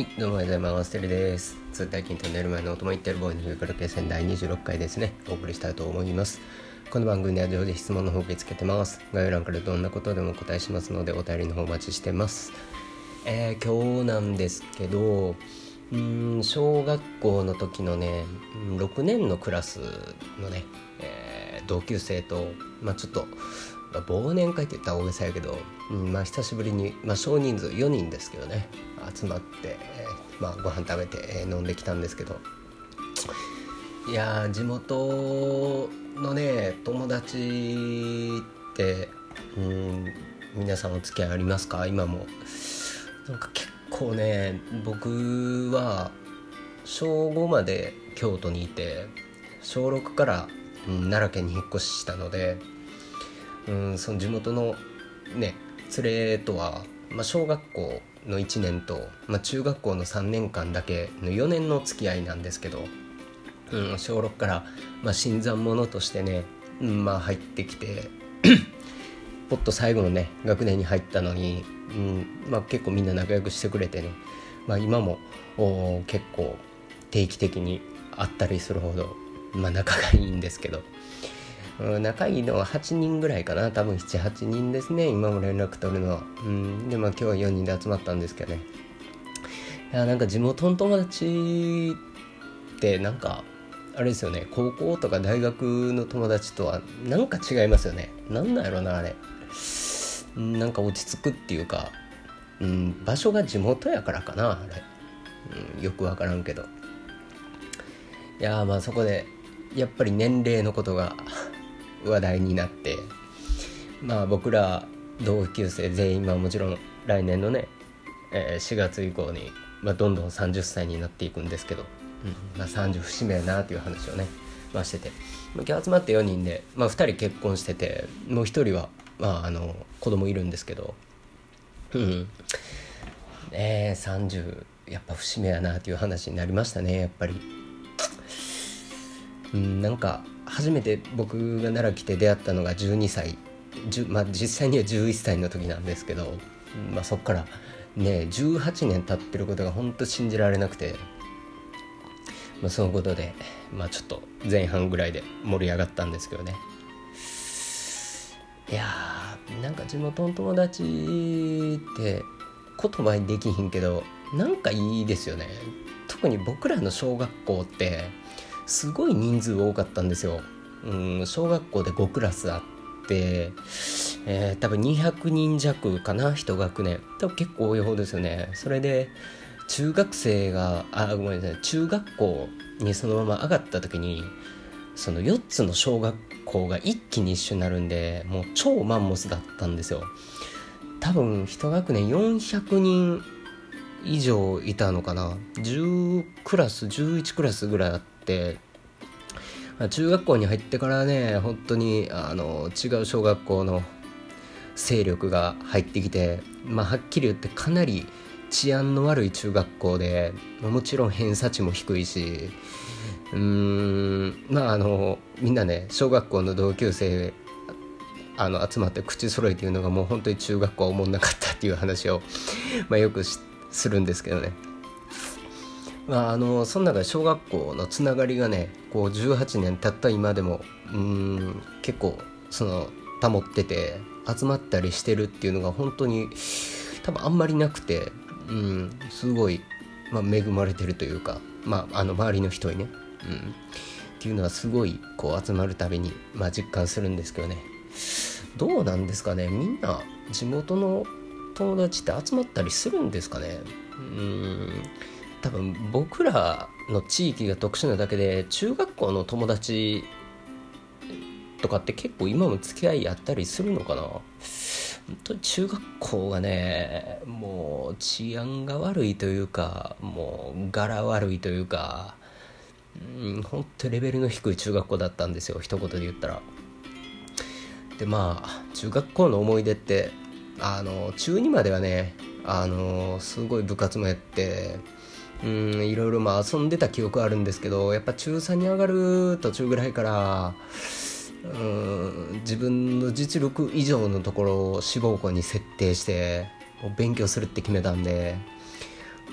はい、どうもおはようございます。テレです。通体筋と寝る前の音も言ってるボーイの上から決戦第26回ですね、お送りしたいと思います。この番組では常時質問の方受け付けてます。概要欄からどんなことでもお答えしますので、お便りの方お待ちしてます。えー、今日なんですけど、うん小学校の時のね6年のクラスのね、えー、同級生と、まあ、ちょっと忘年会って言ったら大げさやけど、うんまあ、久しぶりに、まあ、少人数4人ですけどね集まって、えー、まあ、ご飯食べて、えー、飲んできたんですけど。いや地元のね友達ってうん皆さんお付き合いありますか？今も。なんか結構ね僕は小5まで京都にいて小6から、うん、奈良県に引っ越ししたのでうんその地元のね連れとは、まあ、小学校の1年と、まあ、中学校の3年間だけの4年の付き合いなんですけど、うん、小6から、まあ、新参者としてね、うんまあ、入ってきて ポッと最後のね学年に入ったのに、うんまあ、結構みんな仲良くしてくれてね、まあ、今も結構定期的に会ったりするほど、まあ、仲がいいんですけど。仲いいのは8人ぐらいかな。多分78人ですね。今も連絡取るのは。うん。でまあ今日は4人で集まったんですけどね。いやなんか地元の友達ってなんかあれですよね。高校とか大学の友達とはなんか違いますよね。なんなんやろなあれ。なんか落ち着くっていうか、うん、場所が地元やからかなあれ、うん、よく分からんけど。いやまあそこでやっぱり年齢のことが話題になってまあ僕ら同級生全員まあもちろん来年のね、えー、4月以降に、まあ、どんどん30歳になっていくんですけど、うんまあ、30節目やなっていう話をね、まあ、してて、まあ、今日集まって4人で、まあ、2人結婚しててもう1人は、まあ、あの子供いるんですけどうんえー、30やっぱ節目やなっていう話になりましたねやっぱり。うん、なんか初めて僕が奈良来て出会ったのが12歳。まあ、実際には11歳の時なんですけど、まあ、そっからね18年経ってることが本当信じられなくて、まあ、そのことで、まあ、ちょっと前半ぐらいで盛り上がったんですけどね。いやーなんか地元の友達って言葉にできひんけどなんかいいですよね。特に僕らの小学校ってすごい人数多かったんですよ。うん、小学校で5クラスあって、えー、多分200人弱かな1学年。多分結構多い方ですよね。それで中学生があごめんなさい中学校にそのまま上がった時にその4つの小学校が一気に一緒になるんでもう超マンモスだったんですよ。多分1学年400人以上いたのかな。10クラス11クラスぐらいあっ中学校に入ってからね本当にあの違う小学校の勢力が入ってきて、まあ、はっきり言ってかなり治安の悪い中学校でもちろん偏差値も低いしうーんまああのみんなね小学校の同級生あの集まって口揃えて言うのがもう本当に中学校は思んなかったっていう話を、まあ、よくするんですけどね。まあ、あのその中で小学校のつながりがねこう18年経った今でもうん結構その保ってて集まったりしてるっていうのが本当に多分あんまりなくて、うん、すごい、まあ、恵まれてるというか、まあ、あの周りの人にね、うん、っていうのはすごいこう集まるたびに、まあ、実感するんですけどね。どうなんですかねみんな地元の友達って集まったりするんですかね？うん。多分僕らの地域が特殊なだけで中学校の友達とかって結構今も付き合いあったりするのかな？本当に中学校がねもう治安が悪いというかもう柄悪いというかうん本当レベルの低い中学校だったんですよ一言で言ったら。でまあ中学校の思い出ってあの中2まではねあのすごい部活もやってうんいろいろまあ遊んでた記憶あるんですけどやっぱ中3に上がる途中ぐらいからうん自分の実力以上のところを志望校に設定して勉強するって決めたんで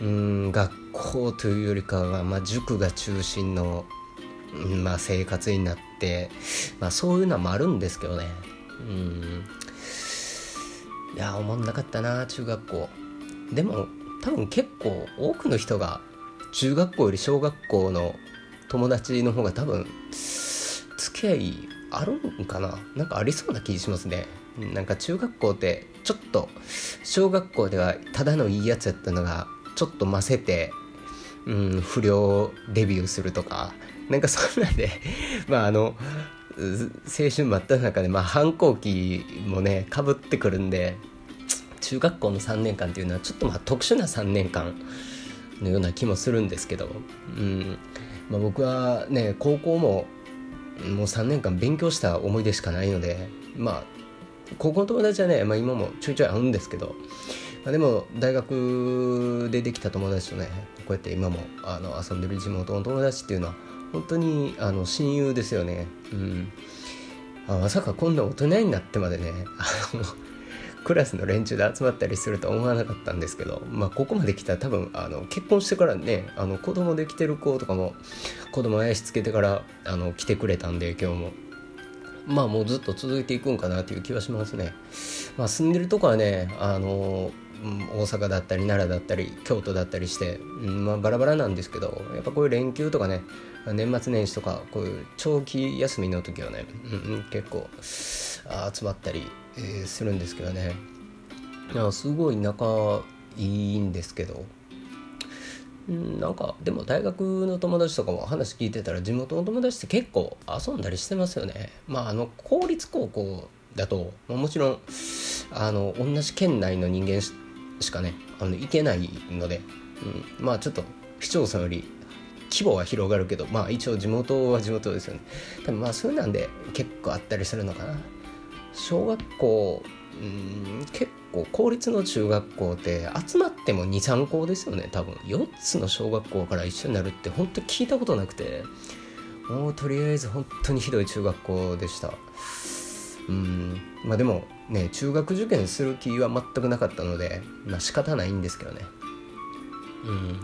うん学校というよりかは、まあ、塾が中心の、まあ、生活になって、まあ、そういうのもあるんですけどね。うん。いや思んなかったな中学校。でも多分結構多くの人が中学校より小学校の友達の方が多分付き合いあるんかな？なんかありそうな気しますね。なんか中学校ってちょっと小学校ではただのいいやつやったのがちょっとませて、うん、不良デビューするとか。なんかそんなんで まああの青春真っ只中で、まあ、反抗期もねかぶってくるんで中学校の3年間っていうのはちょっとまあ特殊な3年間のような気もするんですけど、うんまあ、僕はね高校ももう3年間勉強した思い出しかないのでまあ高校の友達はね、まあ、今もちょいちょい会うんですけど、まあ、でも大学でできた友達とねこうやって今もあの遊んでる地元の友達っていうのは本当にあの親友ですよね。うんあまさかこんな大人になってまでねあのクラスの連中で集まったりするとは思わなかったんですけど、まあ、ここまで来たら多分あの結婚してからねあの子供できてる子とかも子供あやしつけてからあの来てくれたんで今日もまあもうずっと続いていくんかなという気はしますね。まあ、住んでるとこはねあの大阪だったり奈良だったり京都だったりして、うんまあ、バラバラなんですけどやっぱこういう連休とかね年末年始とかこういう長期休みの時はね、うん、結構集まったり、するんですけどね。すごい仲いいんですけど。なんかでも大学の友達とかも話聞いてたら地元の友達って結構遊んだりしてますよね。まああの公立高校だと、ま、もちろんあの同じ県内の人間しかねあの行けないので、うん、まあちょっと市町村より規模は広がるけどまあ一応地元は地元ですよね。多分まあそういうなんで結構あったりするのかな。小学校うん結構公立の中学校って集まっても23校ですよね。多分。4つの小学校から一緒になるって本当聞いたことなくて。もうとりあえず本当にひどい中学校でした。うん。まあでもね中学受験する気は全くなかったのでまあ仕方ないんですけどね。うん。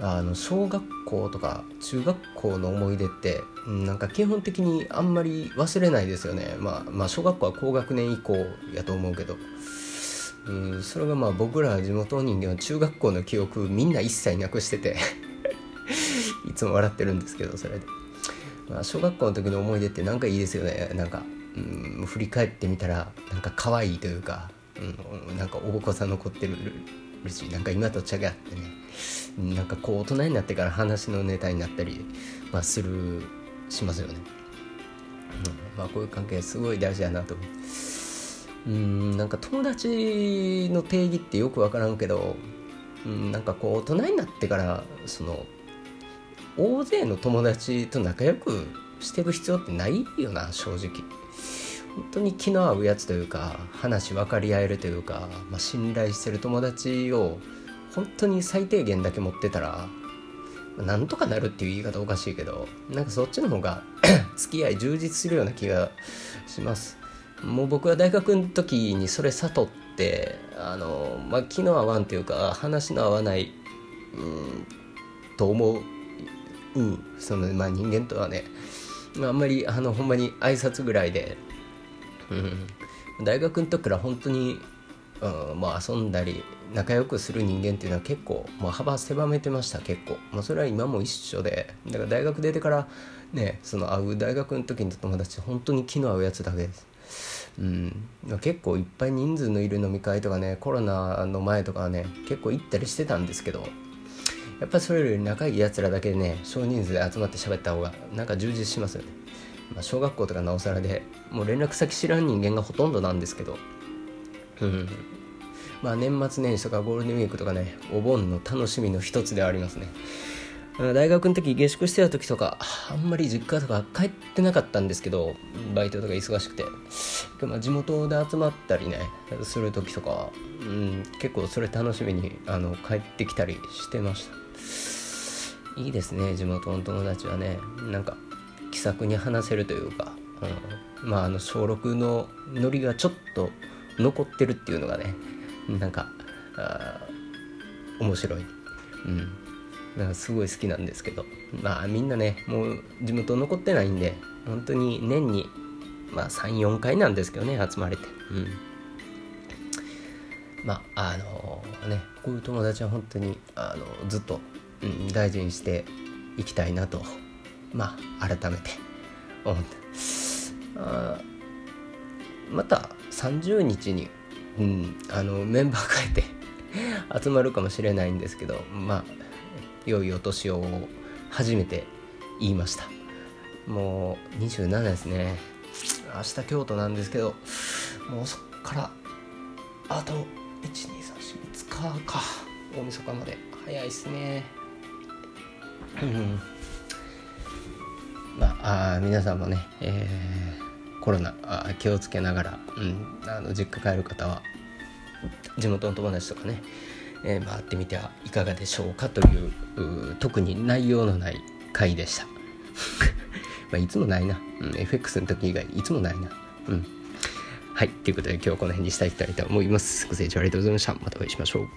あの小学校とか中学校の思い出ってなんか基本的にあんまり忘れないですよね、まあ、まあ小学校は高学年以降やと思うけど。うんそれがまあ僕ら地元人間は中学校の記憶みんな一切なくしてて。いつも笑ってるんですけどそれで、まあ、小学校の時の思い出ってなんかいいですよね。なんか、うん、振り返ってみたらなんか可愛いというか、うん、なんかおぼこさ残ってるしなんか今と違ってね。なんかこう大人になってから話のネタになったり、まあ、するしますよね、うんまあ、こういう関係すごい大事だなと。うんなんか友達の定義ってよく分からんけどうんなんかこう大人になってからその大勢の友達と仲良くしてる必要ってないよな正直。本当に気の合うやつというか話分かり合えるというか、まあ、信頼してる友達を本当に最低限だけ持ってたらなんとかなるっていう言い方おかしいけどなんかそっちの方が 付き合い充実するような気がします。もう僕は大学の時にそれ悟ってあの、まあ、気の合わんというか話の合わない、うん、と思うその、まあ、人間とはねまああんまりあのほんまに挨拶ぐらいでうん、大学の時から本当に、うんまあ、遊んだり仲良くする人間っていうのは結構、まあ、幅狭めてました結構、まあ、それは今も一緒で。だから大学出てからねその会う大学の時の友達本当に気の合うやつだけです。うん、結構いっぱい人数のいる飲み会とかねコロナの前とかはね結構行ったりしてたんですけどやっぱりそれより仲いいやつらだけでね少人数で集まって喋った方がなんか充実しますよね。まあ、小学校とかなおさらでもう連絡先知らん人間がほとんどなんですけど、うん、まあ年末年始とかゴールデンウィークとかねお盆の楽しみの一つではありますね。大学の時下宿してた時とかあんまり実家とか帰ってなかったんですけどバイトとか忙しくて、まあ、地元で集まったりねする時とか、うん、結構それ楽しみにあの帰ってきたりしてました。いいですね地元の友達はね。なんか気さくに話せるというか、うん、まああの小6のノリがちょっと残ってるっていうのがねなんか面白い。うん。なんかすごい好きなんですけど。まあみんなねもう地元残ってないんで本当に年にまあ34回なんですけどね集まれて。うん。まああのねこういう友達は本当にあのずっと、うん、大事にしていきたいなとまあ改めて思って。あまた30日に、うん、あのメンバー変えて 集まるかもしれないんですけどまあ良いお年を初めて言いました。もう27ですね。明日京都なんですけどもうそっからあと12345日か。大晦日まで早いっすね。うん。まああ皆さんもね、えー、コロナあ気をつけながら、うん、あの実家帰る方は地元の友達とかね、えー、回ってみてはいかがでしょうかという特に内容のない回でした。まあいつもないな、うん、FX の時以外いつもないな。うん。はい。ということで今日はこの辺にしたいと思います。ご清聴ありがとうございました。またお会いしましょう。